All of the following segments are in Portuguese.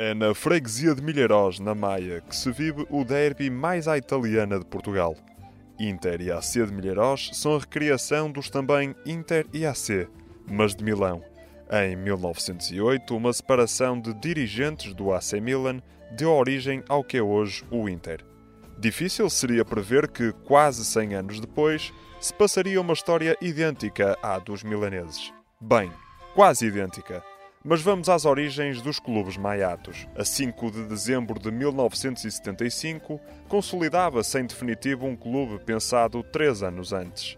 É na freguesia de Milheirós, na Maia, que se vive o derby mais à italiana de Portugal. Inter e AC de Milheirós são a recriação dos também Inter e AC, mas de Milão. Em 1908, uma separação de dirigentes do AC Milan deu origem ao que é hoje o Inter. Difícil seria prever que, quase 100 anos depois, se passaria uma história idêntica à dos milaneses. Bem, quase idêntica. Mas vamos às origens dos clubes maiatos. A 5 de dezembro de 1975, consolidava-se em definitivo um clube pensado três anos antes.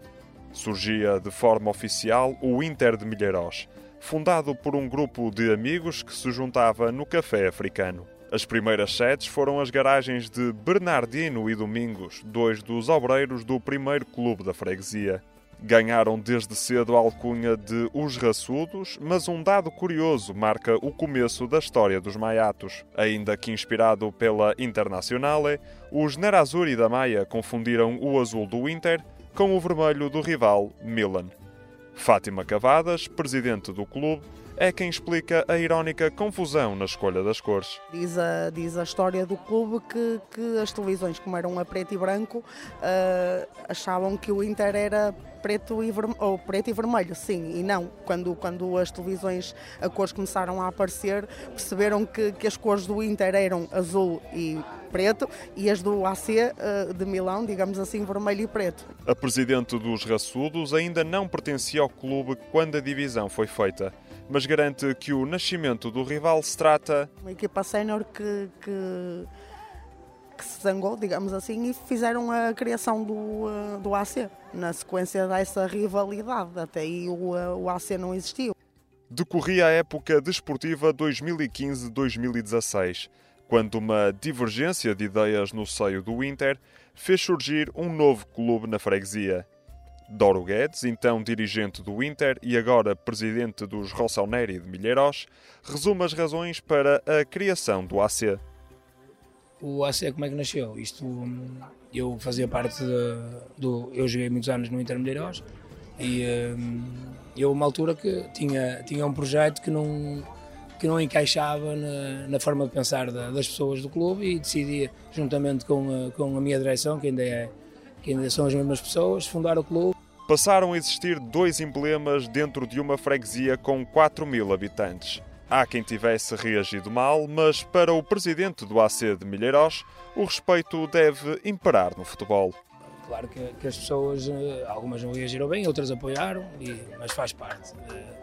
Surgia de forma oficial o Inter de Milheirós, fundado por um grupo de amigos que se juntava no café africano. As primeiras sedes foram as garagens de Bernardino e Domingos, dois dos obreiros do primeiro clube da freguesia. Ganharam desde cedo a alcunha de os raçudos, mas um dado curioso marca o começo da história dos maiatos. Ainda que inspirado pela Internazionale, os Nerazzurri da Maia confundiram o azul do Inter com o vermelho do rival Milan. Fátima Cavadas, presidente do clube, é quem explica a irónica confusão na escolha das cores. Diz a, diz a história do clube que, que as televisões, como eram a preto e branco, uh, achavam que o Inter era preto e, ou preto e vermelho, sim, e não. Quando, quando as televisões, a cores começaram a aparecer, perceberam que, que as cores do Inter eram azul e preto e as do AC uh, de Milão, digamos assim, vermelho e preto. A presidente dos Raçudos ainda não pertencia ao clube quando a divisão foi feita mas garante que o nascimento do rival se trata. Uma equipa sénior que, que, que, se zangou, digamos assim, e fizeram a criação do, eh, do AC. Na sequência dessa rivalidade, até aí o, eh, o AC não existiu. Decorria a época desportiva 2015-2016, quando uma divergência de ideias no seio do Inter fez surgir um novo clube na freguesia. Doro Guedes, então dirigente do Inter e agora presidente dos Rossoneri de Milheiros, resume as razões para a criação do AC. O AC como é que nasceu? Isto, eu fazia parte do... Eu joguei muitos anos no Inter Milheiros e hum, eu, uma altura que tinha, tinha um projeto que não, que não encaixava na, na forma de pensar da, das pessoas do clube e decidi, juntamente com, com a minha direção, que ainda, é, que ainda são as mesmas pessoas, fundar o clube passaram a existir dois emblemas dentro de uma freguesia com 4 mil habitantes. Há quem tivesse reagido mal, mas para o presidente do AC de Milheiros, o respeito deve imperar no futebol. Claro que, que as pessoas, eh, algumas não reagiram bem, outras apoiaram, e, mas faz parte. Eh,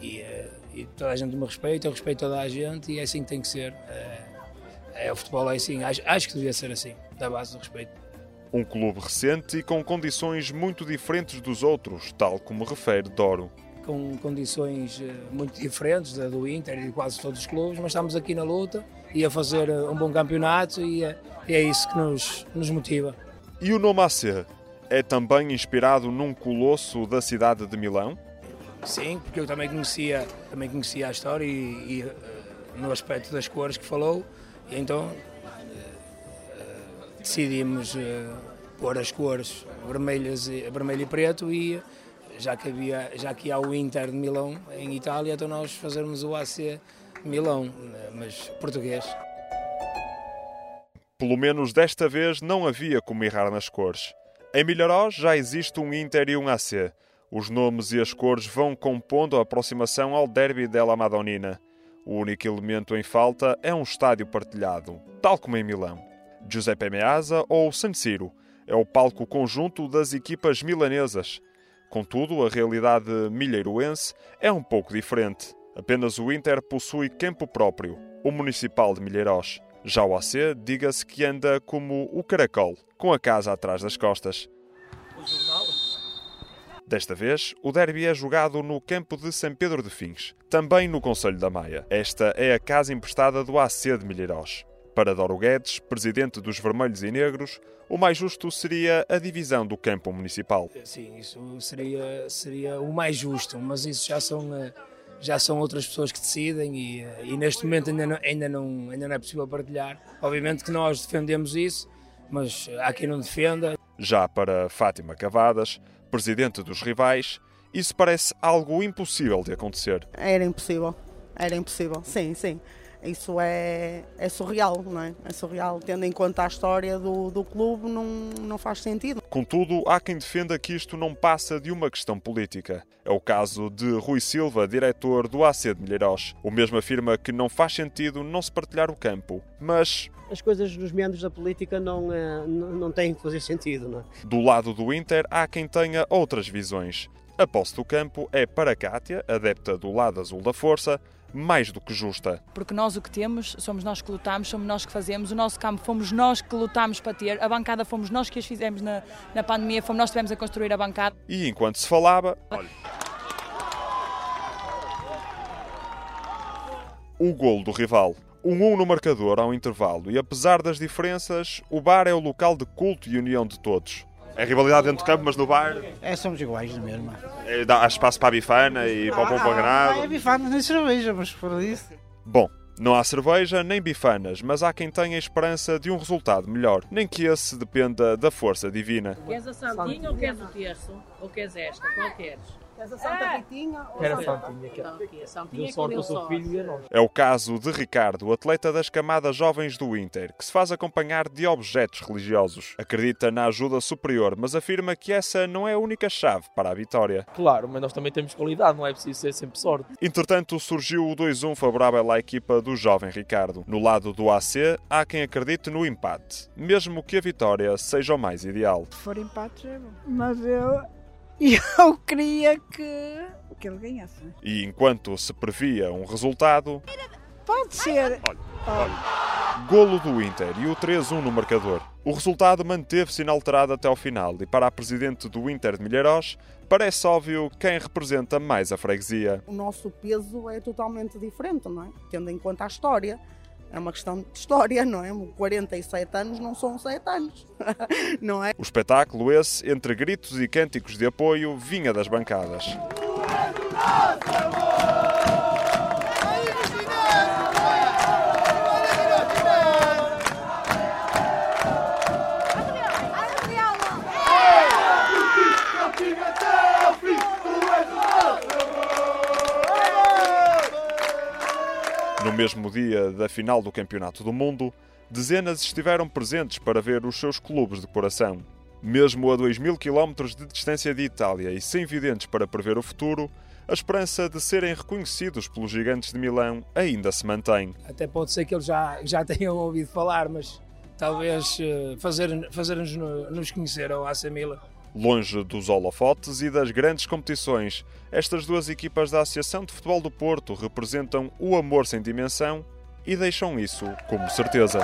e, eh, e, toda a gente me respeita, eu respeito toda a gente e é assim que tem que ser. É, é o futebol é assim, acho, acho que devia ser assim, da base do respeito. Um clube recente e com condições muito diferentes dos outros, tal como refere Doro. Com condições eh, muito diferentes da do Inter e de quase todos os clubes, mas estamos aqui na luta e a fazer eh, um bom campeonato e é, é isso que nos, nos motiva. E o nome AC é também inspirado num colosso da cidade de Milão? Sim, porque eu também conhecia, também conhecia a história e, e no aspecto das cores que falou, então decidimos uh, pôr as cores vermelhas vermelho e preto e já que, havia, já que há o Inter de Milão em Itália, então nós fazermos o AC Milão, mas português. Pelo menos desta vez não havia como errar nas cores. Em Milharós já existe um Inter e um AC. Os nomes e as cores vão compondo a aproximação ao derby della Madonnina. O único elemento em falta é um estádio partilhado, tal como em Milão. Giuseppe Meazza ou San Siro. É o palco conjunto das equipas milanesas. Contudo, a realidade milheiroense é um pouco diferente. Apenas o Inter possui campo próprio, o Municipal de Milheiros. Já o AC, diga-se que anda como o caracol, com a casa atrás das costas. Desta vez, o derby é jogado no campo de São Pedro de Fins, também no Conselho da Maia. Esta é a casa emprestada do AC de Milheiros. Para Doro Guedes, presidente dos Vermelhos e Negros, o mais justo seria a divisão do campo municipal. Sim, isso seria, seria o mais justo, mas isso já são, eh, já são outras pessoas que decidem e, eh, e neste momento ainda não, ainda, não, ainda não é possível partilhar. Obviamente que nós defendemos isso, mas há quem não defenda. Já para Fátima Cavadas, presidente dos rivais, isso parece algo impossível de acontecer. Era impossível, era impossível, sim, sim isso é, é surreal, não é? É surreal, tendo em conta a história do, do clube, não, não faz sentido. Contudo, há quem defenda que isto não passa de uma questão política. É o caso de Rui Silva, diretor do AC de Milheiros. O mesmo afirma que não faz sentido não se partilhar o campo, mas as coisas nos meandros da política não, não, não têm que fazer sentido. Não é? Do lado do Inter, há quem tenha outras visões. A posse do campo é para Cátia, adepta do lado azul da força, mais do que justa. Porque nós o que temos, somos nós que lutamos, somos nós que fazemos, o nosso campo fomos nós que lutamos para ter, a bancada fomos nós que as fizemos na, na pandemia, fomos nós que estivemos a construir a bancada. E enquanto se falava, olha, o golo do rival. Um 1 no marcador ao intervalo e apesar das diferenças, o bar é o local de culto e união de todos. É rivalidade dentro do campo, mas no bar. É, somos iguais na mesma. É, dá espaço para a bifana e para o pão ah, É bifana nem cerveja, mas por isso. Bom, não há cerveja nem bifanas, mas há quem tenha esperança de um resultado melhor, nem que esse dependa da força divina. Queres a Santinha ou queres o terço? Ou queres esta? Qual queres? Santa é. Ritinha? Era a Santinha. Que... Santinha deu sorte ao seu filho e a nós. É o caso de Ricardo, atleta das camadas jovens do Inter, que se faz acompanhar de objetos religiosos. Acredita na ajuda superior, mas afirma que essa não é a única chave para a vitória. Claro, mas nós também temos qualidade, não é preciso ser sempre sorte. Entretanto, surgiu o 2-1 favorável à equipa do jovem Ricardo. No lado do AC, há quem acredite no empate, mesmo que a vitória seja o mais ideal. Se for empate, é bom. Mas eu e eu queria que, que ele ganhasse. Né? E enquanto se previa um resultado. Pode ser. Olha, olha. Golo do Inter e o 3-1 no marcador. O resultado manteve-se inalterado até ao final e para a presidente do Inter de Milharos parece óbvio quem representa mais a freguesia. O nosso peso é totalmente diferente, não é? Tendo em conta a história. É uma questão de história, não é? 47 anos não são 7 anos, não é? O espetáculo esse, entre gritos e cânticos de apoio, vinha das bancadas. Mesmo dia da final do Campeonato do Mundo, dezenas estiveram presentes para ver os seus clubes de coração. Mesmo a 2 mil quilómetros de distância de Itália e sem videntes para prever o futuro, a esperança de serem reconhecidos pelos gigantes de Milão ainda se mantém. Até pode ser que eles já, já tenham ouvido falar, mas talvez fazer, fazer-nos nos conhecer ao AC Milan Longe dos holofotes e das grandes competições, estas duas equipas da Associação de Futebol do Porto representam o amor sem dimensão e deixam isso como certeza.